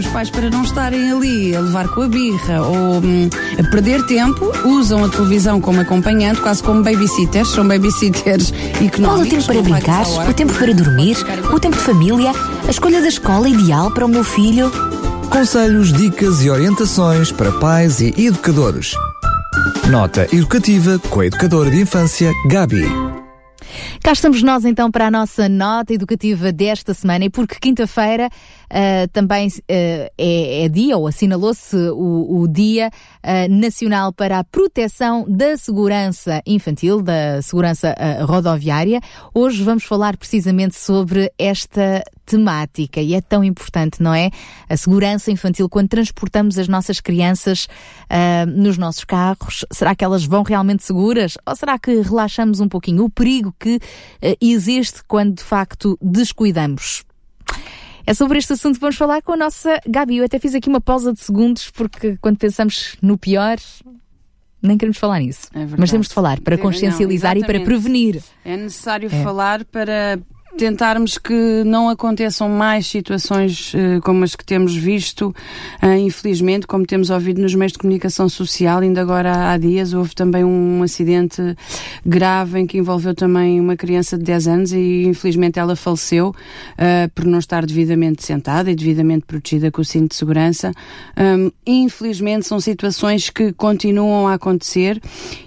os pais, para não estarem ali a levar com a birra ou hum, a perder tempo, usam a televisão como acompanhante, quase como babysitters, são babysitters económicos. Qual o tempo para brincar? O tempo para dormir? O tempo de família? A escolha da escola ideal para o meu filho? Conselhos, dicas e orientações para pais e educadores. Nota educativa com a educadora de infância Gabi. Cá estamos nós então para a nossa nota educativa desta semana e porque quinta-feira ah, também ah, é, é dia ou assinalou-se o, o Dia ah, Nacional para a Proteção da Segurança Infantil, da Segurança Rodoviária. Hoje vamos falar precisamente sobre esta temática e é tão importante, não é? A segurança infantil quando transportamos as nossas crianças nos nossos carros. Será que elas vão realmente seguras? Ou será que relaxamos um pouquinho? O perigo que existe quando de facto descuidamos. É sobre este assunto que vamos falar com a nossa Gabi. Eu até fiz aqui uma pausa de segundos porque quando pensamos no pior, nem queremos falar nisso. É. Mas temos de falar para Não, consciencializar e para prevenir. É necessário falar para tentarmos que não aconteçam mais situações eh, como as que temos visto, eh, infelizmente, como temos ouvido nos meios de comunicação social. Ainda agora há dias houve também um acidente grave em que envolveu também uma criança de 10 anos e infelizmente ela faleceu eh, por não estar devidamente sentada e devidamente protegida com o cinto de segurança. Hum, infelizmente são situações que continuam a acontecer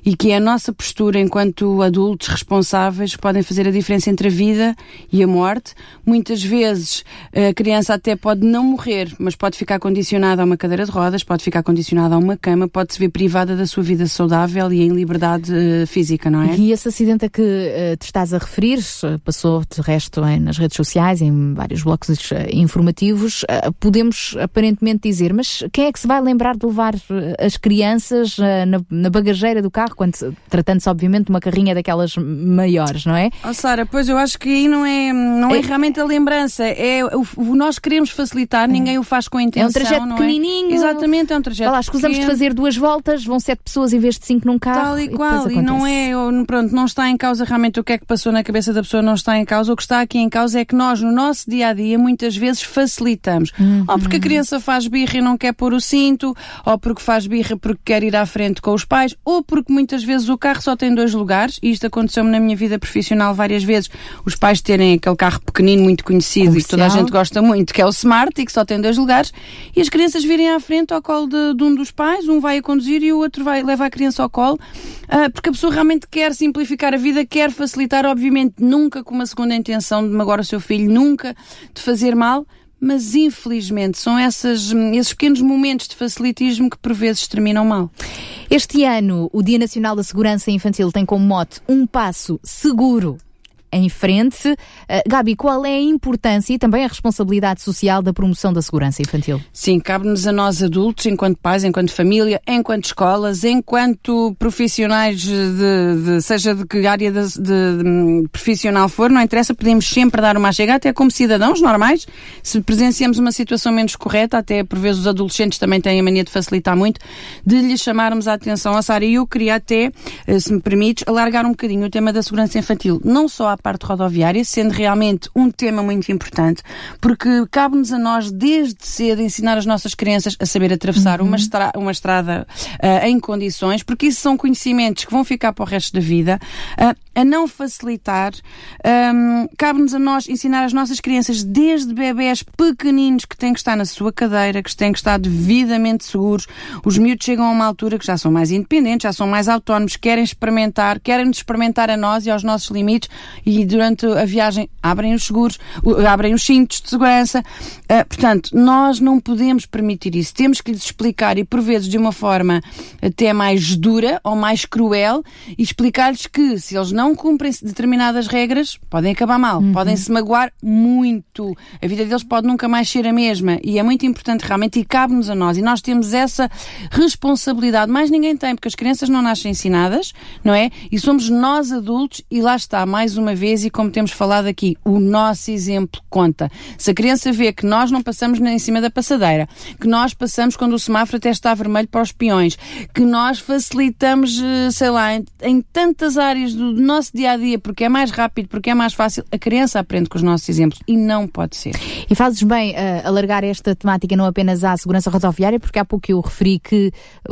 e que a nossa postura enquanto adultos responsáveis podem fazer a diferença entre a vida e a morte. Muitas vezes a criança até pode não morrer, mas pode ficar condicionada a uma cadeira de rodas, pode ficar condicionada a uma cama, pode se ver privada da sua vida saudável e em liberdade eh, física, não é? E esse acidente a que eh, te estás a referir passou de resto em- nas redes sociais, em vários blocos eh, informativos. Podemos aparentemente dizer, mas quem é que se vai lembrar de levar as crianças na, na bagageira do carro, quando se- tratando-se obviamente de uma carrinha daquelas maiores, não é? Oh, Sara, pois eu acho que aí não é, não é, É- realmente a lembrança, é o, o nós queremos facilitar, ninguém o faz com intenção. É um trajeto não pequenininho. Exatamente, é um trajeto lá, escusamos de fazer duas voltas, vão sete pessoas em vez de cinco num carro. Tal e depois qual, e não é, pronto, não está em causa realmente o que é que passou na cabeça da pessoa, não está em causa. O que está aqui em causa é que nós, no nosso dia a dia, muitas vezes facilitamos. Uhum. Ou porque a criança faz birra e não quer pôr o cinto, ou porque faz birra porque quer ir à frente com os pais, ou porque muitas vezes o carro só tem dois lugares, e isto aconteceu-me na minha vida profissional várias vezes, os pais terem aquele carro pequenino, muito conhecido e que toda a Comercial. gente gosta muito, que é o Smart e que só tem dois lugares, e as crianças virem à frente ao colo de, de um dos pais, um vai a conduzir e o outro vai leva a criança ao colo, ah, porque a pessoa realmente quer simplificar a vida, quer facilitar, obviamente nunca com uma segunda intenção de magoar o seu filho, nunca de fazer mal, mas infelizmente são essas, esses pequenos momentos de facilitismo que por vezes terminam mal. Este ano, o Dia Nacional da Segurança Infantil tem como mote um passo seguro em frente. Uh, Gabi, qual é a importância e também a responsabilidade social da promoção da segurança infantil? Sim, cabe-nos a nós adultos, enquanto pais, enquanto família, enquanto escolas, enquanto profissionais de, de- seja de que área de, de- de profissional for, não interessa, podemos sempre dar uma chega, até como cidadãos normais, se presenciamos uma situação menos correta, até por vezes os adolescentes também têm a mania de facilitar muito, de lhes chamarmos a atenção. A Sara, eu queria até, eh, se me permites, alargar um bocadinho o tema da segurança infantil, não só à parte rodoviária, sendo realmente um tema muito importante, porque cabe-nos a nós, desde cedo, ensinar as nossas crianças a saber atravessar uma, estra uma estrada ah, em condições, porque isso são conhecimentos que vão ficar para o resto da vida, ah, a não facilitar. ahm, cabe-nos a nós ensinar as nossas crianças, desde bebés pequeninos, que têm que estar na sua cadeira, que têm que estar devidamente seguros. Os miúdos chegam a uma altura que já são mais independentes, já são mais autónomos, querem experimentar, querem nos experimentar a nós e aos nossos limites e durante a viagem abrem os seguros, abrem os cintos de segurança. Ah, portanto, nós não podemos permitir isso. Temos que lhes explicar e por vezes de uma forma até mais dura ou mais cruel e explicar-lhes que se eles não cumprem determinadas regras, podem acabar mal, podem se magoar muito. A vida deles pode nunca mais ser a mesma e é muito importante realmente e cabe-nos a nós e nós temos essa responsabilidade. Mais ninguém tem, porque as crianças não nascem ensinadas, não é? E somos nós adultos e lá está, mais uma uma vez e como temos falado aqui, o nosso exemplo conta. Se a criança vê que nós não passamos nem em cima da passadeira, que nós passamos quando o semáforo até está vermelho para os peões, que nós facilitamos, eh, sei lá, em, em tantas áreas do nosso dia a dia, porque é mais rápido, porque é mais fácil, a criança aprende com os nossos exemplos e não pode ser. E fazes bem uh, alargar esta temática não apenas à segurança rodoviária, porque há pouco eu referi que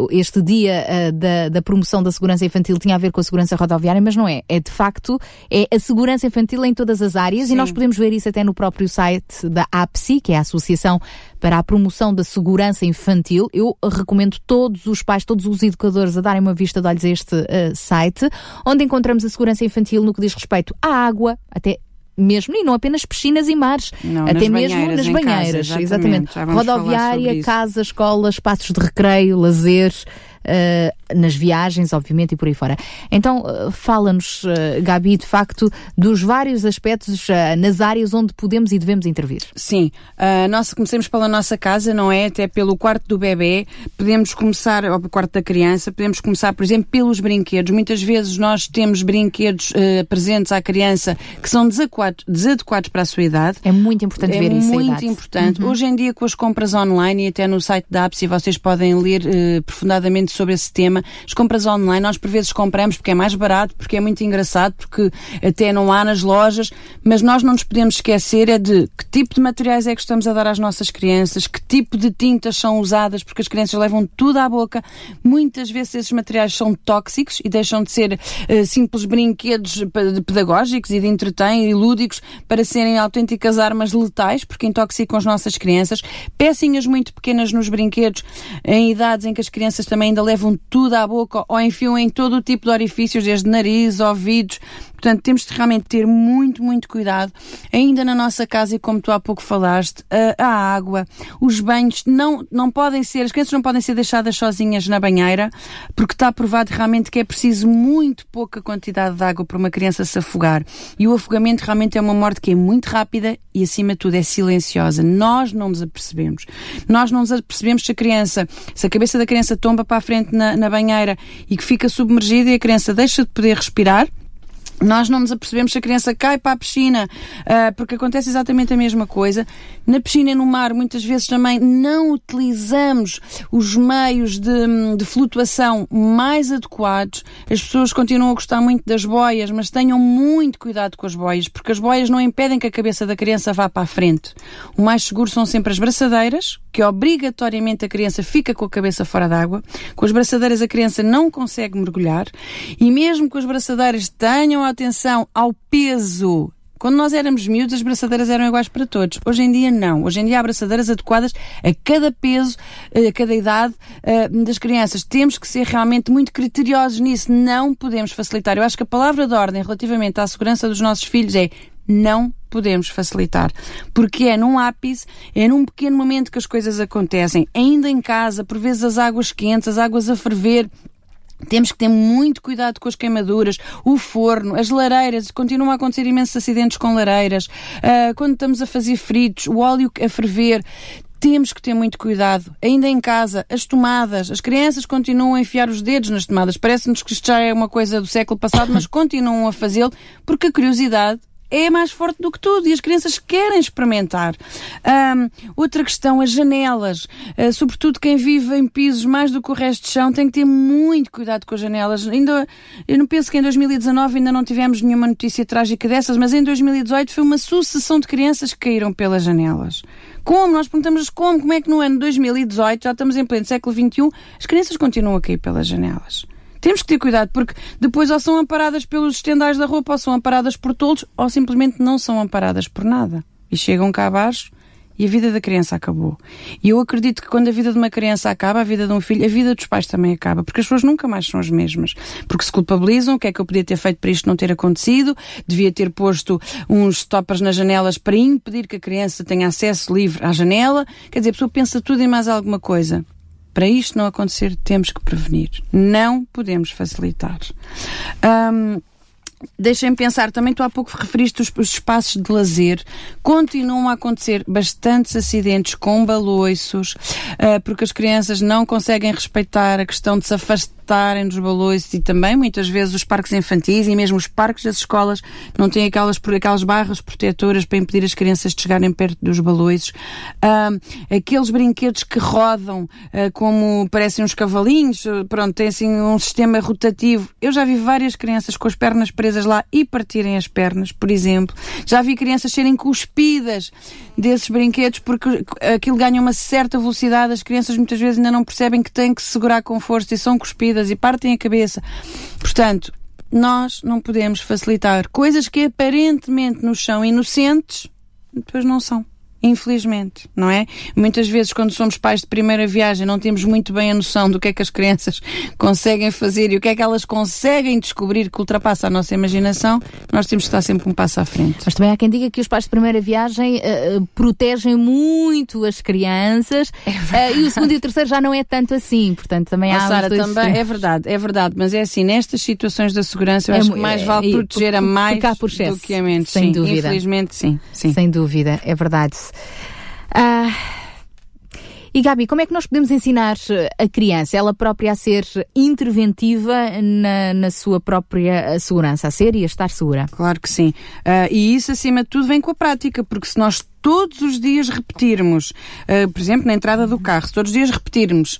este dia uh, da, da promoção da segurança infantil tinha a ver com a segurança rodoviária, mas não é. É de facto é a segurança infantil em todas as áreas Sim. e nós podemos ver isso até no próprio site da APSI, que é a Associação para a Promoção da Segurança Infantil. Eu recomendo todos os pais, todos os educadores a darem uma vista de olhos a este uh, site, onde encontramos a segurança infantil no que diz respeito à água, até mesmo, e não apenas piscinas e mares, não, até mesmo nas banheiras, casa, exatamente. exatamente. Rodoviária, casa, escola, espaços de recreio, lazer, uh, nas viagens, obviamente, e por aí fora. Então, uh, fala-nos, uh, Gabi, de facto, dos vários aspectos nas áreas onde podemos e devemos intervir. Sim, nós comecemos pela nossa casa, não é? Até pelo quarto do bebê, podemos começar, ou pelo quarto da criança, podemos começar, por exemplo, pelos brinquedos. Muitas vezes nós temos brinquedos presentes à criança que são desadequados, desadequados para a sua idade. É muito importante é ver isso. É muito importante. Uhum. Hoje em dia, com as compras online e até no site da APSI, vocês podem ler profundamente sobre esse tema. As compras online, nós por vezes compramos porque é mais barato, porque é muito engraçado, porque até não há nas lojas, mas nós não nos podemos esquecer é de que tipo de materiais é que estamos a dar às nossas crianças, que tipo de tintas são usadas, porque as crianças levam tudo à boca. Muitas vezes esses materiais são tóxicos e deixam de ser uh, simples brinquedos pedagógicos e de entretém e lúdicos para serem autênticas armas letais, porque intoxicam as nossas crianças. Pecinhas muito pequenas nos brinquedos, em idades em que as crianças também ainda levam tudo à boca ou enfiam em todo o tipo de orifícios, desde nariz, ouvidos, Portanto, temos de realmente ter muito, muito cuidado. Ainda na nossa casa, e como tu há pouco falaste, a, a, água, os banhos não, não podem ser, as crianças não podem ser deixadas sozinhas na banheira, porque está provado realmente que é preciso muito pouca quantidade de água para uma criança se afogar. E o afogamento realmente é uma morte que é muito rápida e, acima de tudo, é silenciosa. Nós não nos apercebemos. Nós não nos apercebemos se a criança, se a cabeça da criança tomba para a frente na, na banheira e que fica submergida e a criança deixa de poder respirar, nós não nos apercebemos se a criança cai para a piscina, uh, porque acontece exatamente a mesma coisa. Na piscina e no mar, muitas vezes também não utilizamos os meios de, de, flutuação mais adequados. As pessoas continuam a gostar muito das boias, mas tenham muito cuidado com as boias, porque as boias não impedem que a cabeça da criança vá para a frente. O mais seguro são sempre as braçadeiras, que obrigatoriamente a criança fica com a cabeça fora d'água. Com as braçadeiras a criança não consegue mergulhar. E mesmo que as braçadeiras tenham a atenção ao peso. Quando nós éramos miúdos, as braçadeiras eram iguais para todos. Hoje em dia, não. Hoje em dia há braçadeiras adequadas a cada peso, eh, a cada idade uh, das crianças. Temos que ser realmente muito criteriosos nisso. Não podemos facilitar. Eu acho que a palavra de ordem relativamente à segurança dos nossos filhos é não podemos facilitar. Porque é num ápice, é num pequeno momento que as coisas acontecem. Ainda em casa, por vezes as águas quentes, as águas a ferver, temos que ter muito cuidado com as queimaduras, o forno, as lareiras, continuam a acontecer imensos acidentes com lareiras, uh, quando estamos a fazer fritos, o óleo a ferver, temos que ter muito cuidado. Ainda em casa, as tomadas, as crianças continuam a enfiar os dedos nas tomadas. Parece-nos que isto já é uma coisa do século passado, mas continuam a fazê-lo porque a curiosidade é mais forte do que tudo e as crianças querem experimentar. Um, outra questão, as janelas. Uh, sobretudo quem vive em pisos mais do que o resto de chão tem que ter muito cuidado com as janelas. Ainda, eu não penso que em 2019 ainda não tivemos nenhuma notícia trágica dessas, mas em 2018 foi uma sucessão de crianças que caíram pelas janelas. Como? Nós perguntamos como, como é que no ano 2018, já estamos em pleno século XXI, as crianças continuam a cair pelas janelas. Temos que ter cuidado, porque depois ou são amparadas pelos estendais da roupa, ou são amparadas por todos, ou simplesmente não são amparadas por nada. E chegam cá abaixo e a vida da criança acabou. E eu acredito que quando a vida de uma criança acaba, a vida de um filho, a vida dos pais também acaba, porque as pessoas nunca mais são as mesmas. Porque se culpabilizam, o que é que eu podia ter feito para isto não ter acontecido? Devia ter posto uns stoppers nas janelas para impedir que a criança tenha acesso livre à janela. Quer dizer, a pessoa pensa tudo e mais alguma coisa. Para isto não acontecer, temos que prevenir. Não podemos facilitar. Um, Deixem-me pensar, também tu há pouco referiste os, os, espaços de lazer. Continuam a acontecer bastantes acidentes com baloiços, uh, porque as crianças não conseguem respeitar a questão de se afastarem dos baloiços e também muitas vezes os parques infantis e mesmo os parques das escolas não têm aquelas, aquelas barras protetoras para impedir as crianças de chegarem perto dos. Uh, aqueles brinquedos que rodam uh, como parecem uns cavalinhos, pronto, tem assim um sistema rotativo. Eu já vi várias crianças com as pernas presas lá e partirem as pernas, por exemplo. Já vi crianças serem cuspidas desses brinquedos porque aquilo ganha uma certa velocidade. As crianças muitas vezes ainda não percebem que têm que se segurar com força e são cuspidas e partem a cabeça. Portanto, nós não podemos facilitar coisas que aparentemente nos são inocentes, depois não são. Infelizmente, não é? Muitas vezes, quando somos pais de primeira viagem, não temos muito bem a noção do que é que as crianças conseguem fazer e o que é que elas conseguem descobrir que ultrapassa a nossa imaginação. Nós temos que estar sempre um passo à frente. Mas também há quem diga que os pais de primeira viagem uh, protegem muito as crianças é uh, e o segundo e o terceiro já não é tanto assim. Portanto, também oh, há. Sara, também é verdade, é verdade, mas é assim, nestas situações da segurança, eu é, acho que mais vale é, proteger a mais por do que a menos. Sem sim, dúvida. Infelizmente, sim, sim. Sem dúvida, é verdade. Ah, e Gabi, como é que nós podemos ensinar a criança, ela própria, a ser interventiva na, na sua própria segurança, a ser e a estar segura? Claro que sim. Uh, e isso, acima de tudo, vem com a prática, porque se nós todos os dias repetirmos, uh, por exemplo, na entrada do carro, se todos os dias repetirmos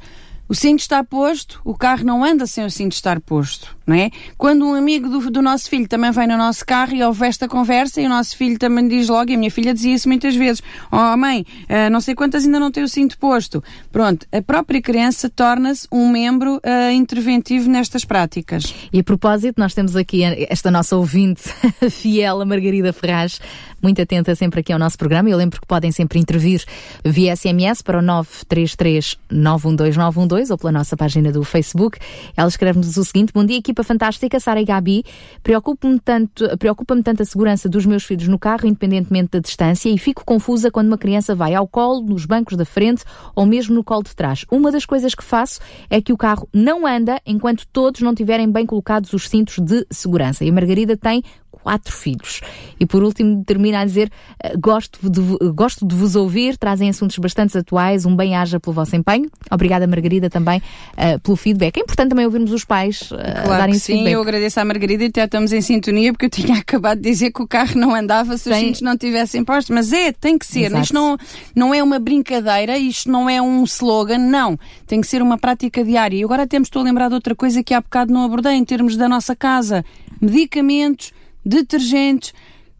o cinto está posto, o carro não anda sem o cinto estar posto, não é? Quando um amigo do, do nosso filho também vem no nosso carro e houve esta conversa e o nosso filho também diz logo, e a minha filha dizia isso muitas vezes, oh mãe, uh, não sei quantas ainda não tem o cinto posto. Pronto, a própria criança torna-se um membro uh, interventivo nestas práticas. E a propósito, nós temos aqui esta nossa ouvinte fiel, a Margarida Ferraz, muito atenta sempre aqui ao nosso programa. Eu lembro que podem sempre intervir via SMS para o 933 912 ou pela nossa página do Facebook. Ela escreve-nos o seguinte: Bom dia, equipa fantástica, Sara e Gabi. Preocupa-me tanto, preocupa-me tanto a segurança dos meus filhos no carro, independentemente da distância, e fico confusa quando uma criança vai ao colo, nos bancos da frente ou mesmo no colo de trás. Uma das coisas que faço é que o carro não anda enquanto todos não tiverem bem colocados os cintos de segurança. E a Margarida tem quatro filhos. E por último, termina a dizer: eh, gosto de, gosto de vos ouvir, trazem assuntos bastante atuais, um bem-aja pelo vosso empenho. Obrigada, Margarida, também uh, pelo feedback. É importante também ouvirmos os pais uh, claro darem sim, feedback. eu agradeço à Margarida e até estamos em sintonia, porque eu tinha acabado de dizer que o carro não andava se os cintos não tivessem postos. Mas é, tem que ser. Exato. Isto não, não é uma brincadeira, isto não é um slogan, não. Tem que ser uma prática diária. E agora temos, estou a lembrar de outra coisa que há bocado não abordei em termos da nossa casa. Medicamentos detergentes,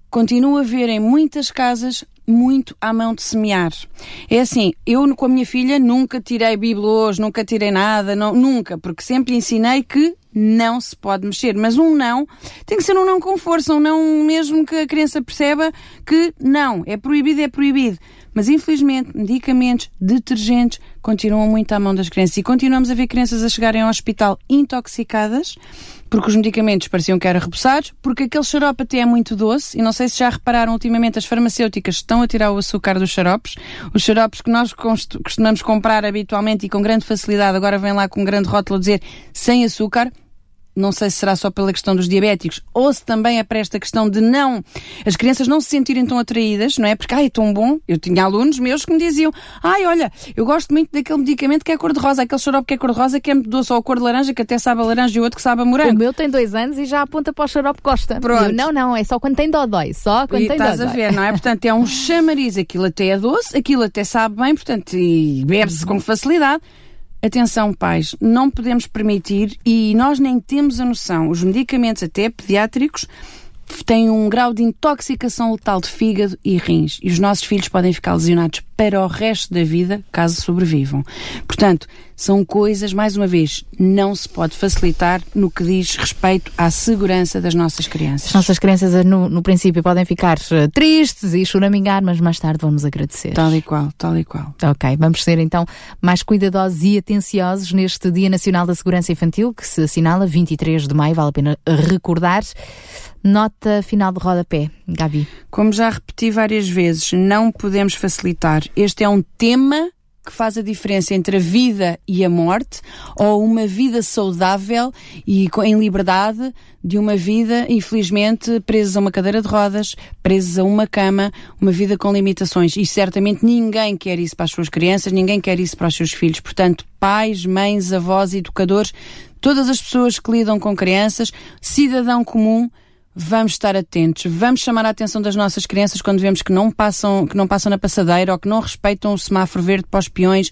continua a haver em muitas casas muito à mão de semear. É assim, eu com a minha filha nunca tirei bibelôs, nunca tirei nada, não, nunca, porque sempre ensinei que não se pode mexer. Mas um não tem que ser um não com força, um não mesmo que a criança perceba que não, é proibido, é proibido. Mas infelizmente, medicamentos, detergentes continuam muito à mão das crianças e continuamos a ver crianças a chegarem ao hospital intoxicadas porque os medicamentos pareciam que eram repousados, porque aquele xarope até é muito doce, e não sei se já repararam ultimamente as farmacêuticas estão a tirar o açúcar dos xaropes. Os xaropes que nós costumamos comprar habitualmente e com grande facilidade, agora vem lá com um grande rótulo dizer sem açúcar não sei se será só pela questão dos diabéticos ou se também é para esta questão de não, as crianças não se sentirem tão atraídas, não é? Porque, ai, é tão bom. Eu tinha alunos meus que me diziam, ai, olha, eu gosto muito daquele medicamento que é cor-de-rosa, aquele xarope que é cor-de-rosa, que é muito doce, ou a cor de laranja, que até sabe a laranja e o outro que sabe a morango. O meu tem dois anos e já aponta para o xarope Costa. Pronto. Eu, não, não, é só quando tem dodói, só quando e tem estás dodói. a ver, não é? Portanto, é um chamariz, aquilo até é doce, aquilo até sabe bem, portanto, e bebe-se com facilidade. Atenção, pais, não podemos permitir e nós nem temos a noção. Os medicamentos, até pediátricos, têm um grau de intoxicação letal de fígado e rins e os nossos filhos podem ficar lesionados para o resto da vida caso sobrevivam. Portanto, são coisas, mais uma vez, não se pode facilitar no que diz respeito à segurança das nossas crianças. As nossas crianças, eh, no, no princípio, podem ficar eh, tristes e choramingar, mas mais tarde vamos agradecer. Tal e qual, tal e qual. Ok, vamos ser então mais cuidadosos e atenciosos neste Dia Nacional da Segurança Infantil, que se assinala 23 de maio, vale a pena recordar. Nota final de rodapé, Gabi. Como já repeti várias vezes, não podemos facilitar. Este é um tema que faz a diferença entre a vida e a morte, ou uma vida saudável e em liberdade de uma vida, infelizmente, presa a uma cadeira de rodas, presa a uma cama, uma vida com limitações. E certamente ninguém quer isso para as suas crianças, ninguém quer isso para os seus filhos. Portanto, pais, mães, avós, educadores, todas as pessoas que lidam com crianças, cidadão comum, vamos estar atentos, vamos chamar a atenção das nossas crianças quando vemos que não passam, que não passam na passadeira ou que não respeitam o semáforo verde para os peões.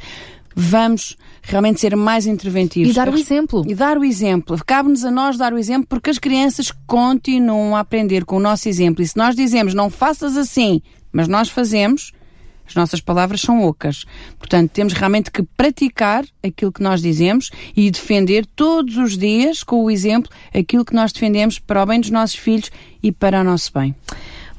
Vamos realmente ser mais interventivos. E dar o exemplo. E dar o exemplo. Cabe-nos a nós dar o exemplo porque as crianças continuam a aprender com o nosso exemplo. E se nós dizemos não faças assim, mas nós fazemos, as nossas palavras são ocas. Portanto, temos realmente que praticar aquilo que nós dizemos e defender todos os dias, com o exemplo, aquilo que nós defendemos para o bem dos nossos filhos e para o nosso bem.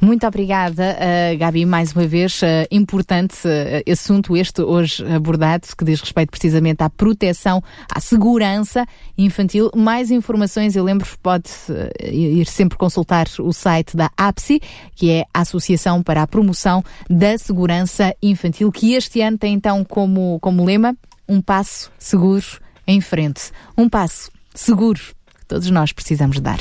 Muito obrigada, uh, Gabi, mais uma vez. Uh, importante uh, assunto este hoje abordado, que diz respeito precisamente à proteção, à segurança infantil. Mais informações, eu lembro, pode ir sempre consultar o site da APSI, que é a Associação para a Promoção da Segurança Infantil, que este ano tem então como, como lema um passo seguro em frente. Um passo seguro que todos nós precisamos dar.